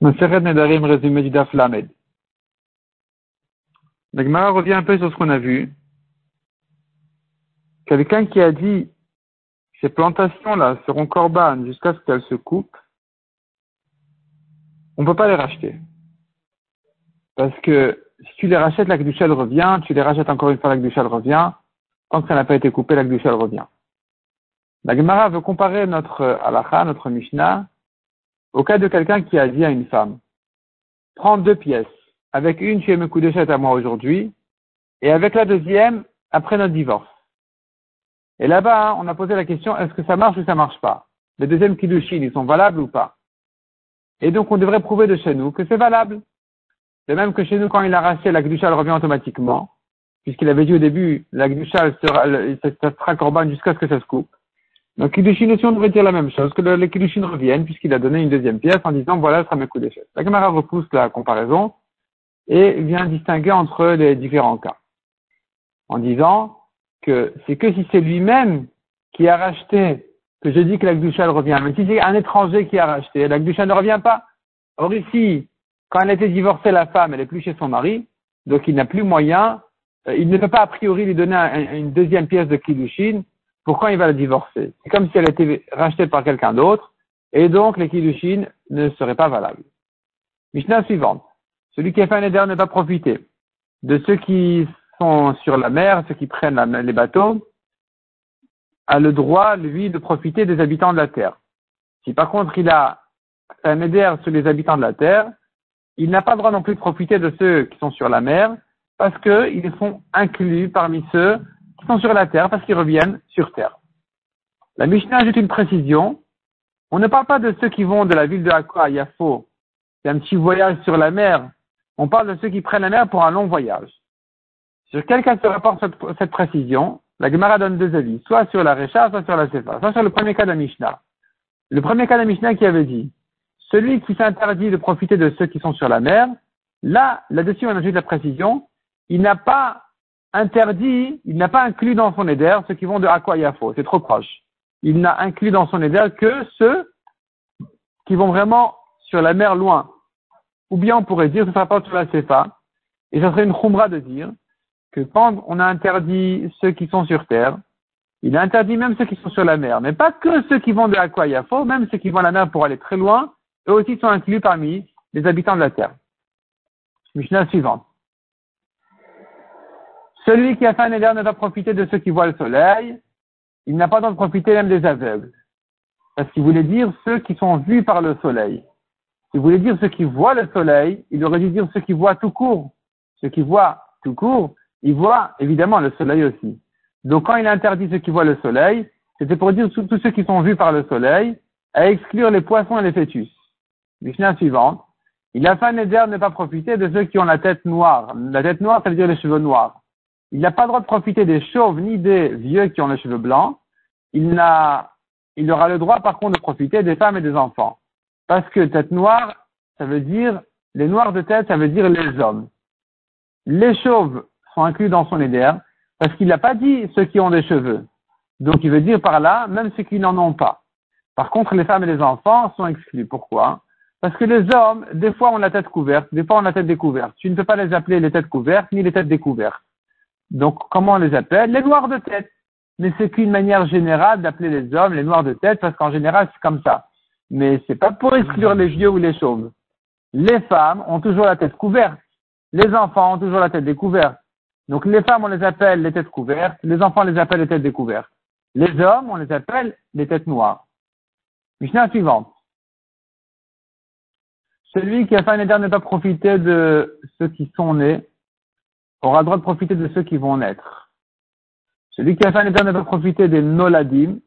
Maseret Nedarim, résumé du Daf Lamed. Revient un peu sur ce qu'on a vu. Quelqu'un qui a dit ces plantations-là seront corbanes jusqu'à ce qu'elles se coupent, on ne peut pas les racheter. Parce que si tu les rachètes, la Gdusha revient, tu les rachètes encore une fois, la Gdusha revient, tant que ça n'a pas été coupé, la Gdusha revient. La Gemara veut comparer notre halakha, notre Mishnah, au cas de quelqu'un qui a dit à une femme, prends deux pièces, avec une tu es coups à moi aujourd'hui, et avec la deuxième, après notre divorce. Et là-bas, on a posé la question, est-ce que ça marche ou ça marche pas? Les deuxièmes kiddushin, ils sont valables ou pas? Et donc, on devrait prouver de chez nous que c'est valable. De même que chez nous, quand il a racheté, la elle revient automatiquement, puisqu'il avait dit au début, la elle sera, elle, sera corban jusqu'à ce que ça se coupe. Donc, Kiddushin aussi, on devrait dire la même chose, que les Kiddushin puisqu'il a donné une deuxième pièce en disant, voilà, sera mes coups d'échelle. La caméra repousse la comparaison et vient distinguer entre les différents cas. En disant que c'est que si c'est lui-même qui a racheté, que je dis que la Gdusha revient. Mais si c'est un étranger qui a racheté, la Gdusha ne revient pas. Or ici, quand elle a été divorcée, la femme, elle est plus chez son mari, donc il n'a plus moyen, euh, il ne peut pas a priori lui donner une deuxième pièce de Kiddushin pourquoi il va la divorcer? C'est comme si elle était rachetée par quelqu'un d'autre, et donc les kiddushin ne seraient pas valables. Mishnah suivante. Celui qui a fait un éder ne pas profiter de ceux qui sont sur la mer, ceux qui prennent les bateaux, a le droit, lui, de profiter des habitants de la terre. Si par contre il a un éder sur les habitants de la terre, il n'a pas le droit non plus de profiter de ceux qui sont sur la mer, parce qu'ils sont inclus parmi ceux sont sur la terre parce qu'ils reviennent sur terre. La Mishnah ajoute une précision. On ne parle pas de ceux qui vont de la ville de Aqua à Yafo. C'est un petit voyage sur la mer. On parle de ceux qui prennent la mer pour un long voyage. Sur quel cas se rapporte cette, précision La Gemara donne deux avis, soit sur la Recha, soit sur la Sefa, soit sur le premier cas de la Mishnah. Le premier cas de la Mishnah qui avait dit, celui qui s'interdit de profiter de ceux qui sont sur la mer, là, là-dessus on ajoute la précision, il n'a pas interdit, il n'a pas inclus dans son éder ceux qui vont de Aqua Yafo, c'est trop proche. Il n'a inclus dans son éder que ceux qui vont vraiment sur la mer loin. Ou bien on pourrait dire, ce sera pas sur la CFA, et ça serait une khumra de dire que quand on a interdit ceux qui sont sur terre, il a interdit même ceux qui sont sur la mer, mais pas que ceux qui vont de Aqua Yafo, même ceux qui vont à la mer pour aller très loin, eux aussi sont inclus parmi les habitants de la terre. Mishnah suivante. Celui qui a fait un éder ne va profiter de ceux qui voient le soleil. Il n'a pas droit de profiter même des aveugles. Parce qu'il voulait dire ceux qui sont vus par le soleil. S'il voulait dire ceux qui voient le soleil, il aurait dû dire ceux qui voient tout court. Ceux qui voient tout court, ils voient évidemment le soleil aussi. Donc quand il interdit ceux qui voient le soleil, c'était pour dire tous ceux qui sont vus par le soleil, à exclure les poissons et les fœtus. Mishnah suivante. Il a fait un éder ne pas profiter de ceux qui ont la tête noire. La tête noire, ça veut dire les cheveux noirs il n'a pas le droit de profiter des chauves ni des vieux qui ont les cheveux blancs. Il aura le droit par contre de profiter des femmes et des enfants. Parce que tête noire, ça veut dire, les noirs de tête, ça veut dire les hommes. Les chauves sont inclus dans son éder parce qu'il n'a pas dit ceux qui ont des cheveux. Donc il veut dire par là, même ceux qui n'en ont pas. Par contre, les femmes et les enfants sont exclus. Pourquoi? Parce que les hommes, des fois, ont la tête couverte, des fois, ont la tête découverte. Tu ne peux pas les appeler les têtes couvertes ni les têtes découvertes. Donc, comment on les appelle? Les noirs de tête. Mais c'est qu'une manière générale d'appeler les hommes les noirs de tête, parce qu'en général, c'est comme ça. Mais c'est pas pour exclure les vieux ou les chauves. Les femmes ont toujours la tête couverte. Les enfants ont toujours la tête découverte. Donc, les femmes, on les appelle les têtes couvertes. Les enfants, on les appelle les têtes découvertes. Les hommes, on les appelle les têtes noires. Mishnah suivante. Celui qui a fait un éder ne pas profiter de ceux qui sont nés aura le droit de profiter de ceux qui vont naître. Celui qui a fait un état ne peut profiter des noladim,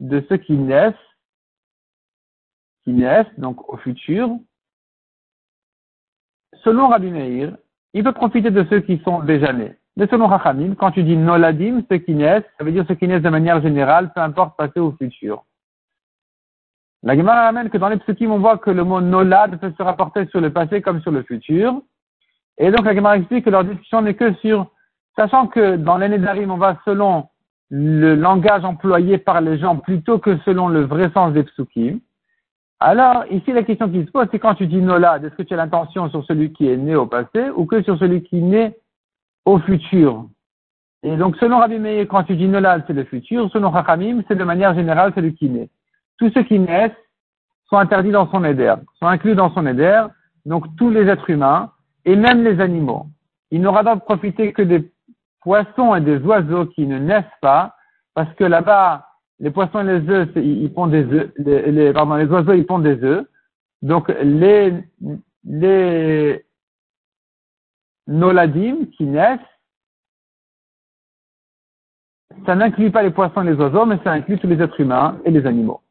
de ceux qui naissent, qui naissent, donc au futur. Selon Rabbi Meir, il peut profiter de ceux qui sont déjà nés. Mais selon Rachamim, quand tu dis noladim, ceux qui naissent, ça veut dire ceux qui naissent de manière générale, peu importe passé ou futur. La Gemara ramène que dans les psukim, on voit que le mot nolad peut se rapporter sur le passé comme sur le futur. Et donc la Gemara explique que leur discussion n'est que sur, sachant que dans l'année d'Arim, on va selon le langage employé par les gens plutôt que selon le vrai sens des psukim. Alors, ici, la question qui se pose, c'est quand tu dis nolad, est-ce que tu as l'intention sur celui qui est né au passé ou que sur celui qui naît au futur? Et donc, selon Rabbi Meir, quand tu dis nolad, c'est le futur. Selon Chachamim, c'est de manière générale celui qui naît. Tous ceux qui naissent sont interdits dans son éder, sont inclus dans son éder, donc tous les êtres humains et même les animaux. Il n'aura donc profité que des poissons et des oiseaux qui ne naissent pas, parce que là-bas, les poissons et les œufs, ils pondent des œufs, les, pardon, les oiseaux, ils pondent des œufs. Donc, les, les qui naissent, ça n'inclut pas les poissons et les oiseaux, mais ça inclut tous les êtres humains et les animaux.